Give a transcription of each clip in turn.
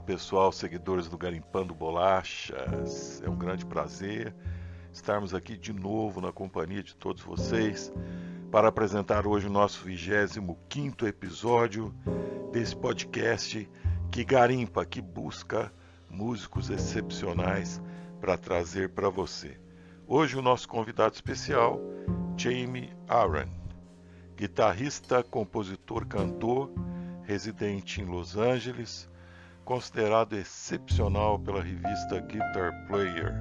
pessoal, seguidores do Garimpando Bolachas. É um grande prazer estarmos aqui de novo na companhia de todos vocês para apresentar hoje o nosso 25 episódio desse podcast que garimpa, que busca músicos excepcionais para trazer para você. Hoje o nosso convidado especial, Jamie Aaron, guitarrista, compositor, cantor, residente em Los Angeles, considerado excepcional pela revista Guitar Player.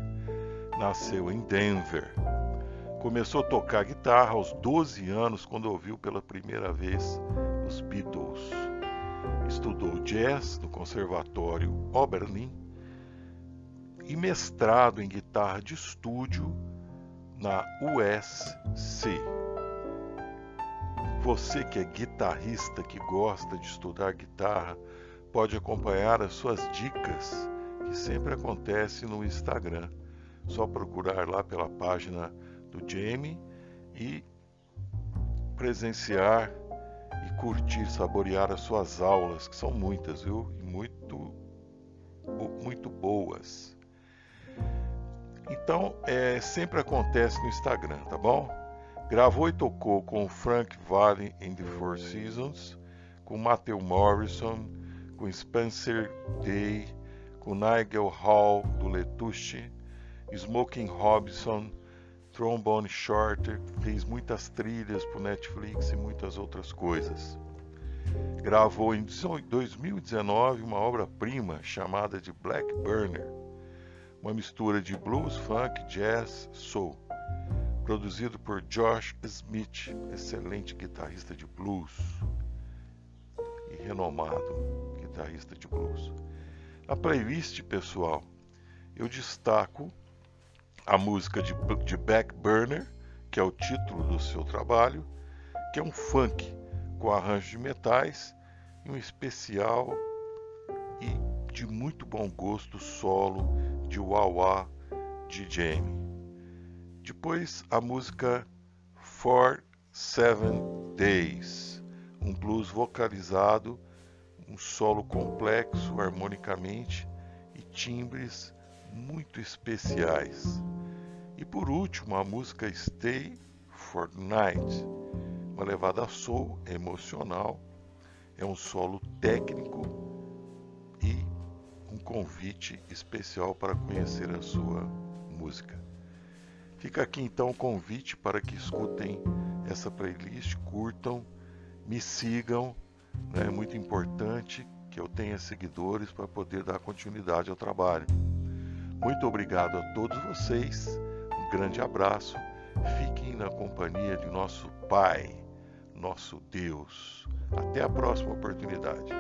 Nasceu em Denver. Começou a tocar guitarra aos 12 anos quando ouviu pela primeira vez os Beatles. Estudou jazz no Conservatório Oberlin e mestrado em guitarra de estúdio na USC. Você que é guitarrista, que gosta de estudar guitarra, pode acompanhar as suas dicas, que sempre acontece no Instagram. Só procurar lá pela página do Jamie e presenciar e curtir, saborear as suas aulas, que são muitas, viu? E muito, muito boas. Então, é, sempre acontece no Instagram, tá bom? Gravou e tocou com Frank Valli em The Four Seasons, com Matthew Morrison, com Spencer Day, com Nigel Hall do Letuche, Smoking Robinson, Trombone Shorter, fez muitas trilhas para Netflix e muitas outras coisas. Gravou em 2019 uma obra-prima chamada de Black Burner, uma mistura de blues, funk, jazz, soul, produzido por Josh Smith, excelente guitarrista de blues e renomado guitarrista de blues. Na playlist, pessoal, eu destaco a música de, de Back Burner, que é o título do seu trabalho, que é um funk com arranjo de metais e um especial e de muito bom gosto solo de Wawa de Jamie. Depois a música For Seven Days, um blues vocalizado um solo complexo harmonicamente e timbres muito especiais. E por último, a música Stay for Night, uma levada soul emocional, é um solo técnico e um convite especial para conhecer a sua música. Fica aqui então o convite para que escutem essa playlist, curtam, me sigam? É muito importante que eu tenha seguidores para poder dar continuidade ao trabalho. Muito obrigado a todos vocês, um grande abraço, fiquem na companhia de nosso Pai, nosso Deus. Até a próxima oportunidade.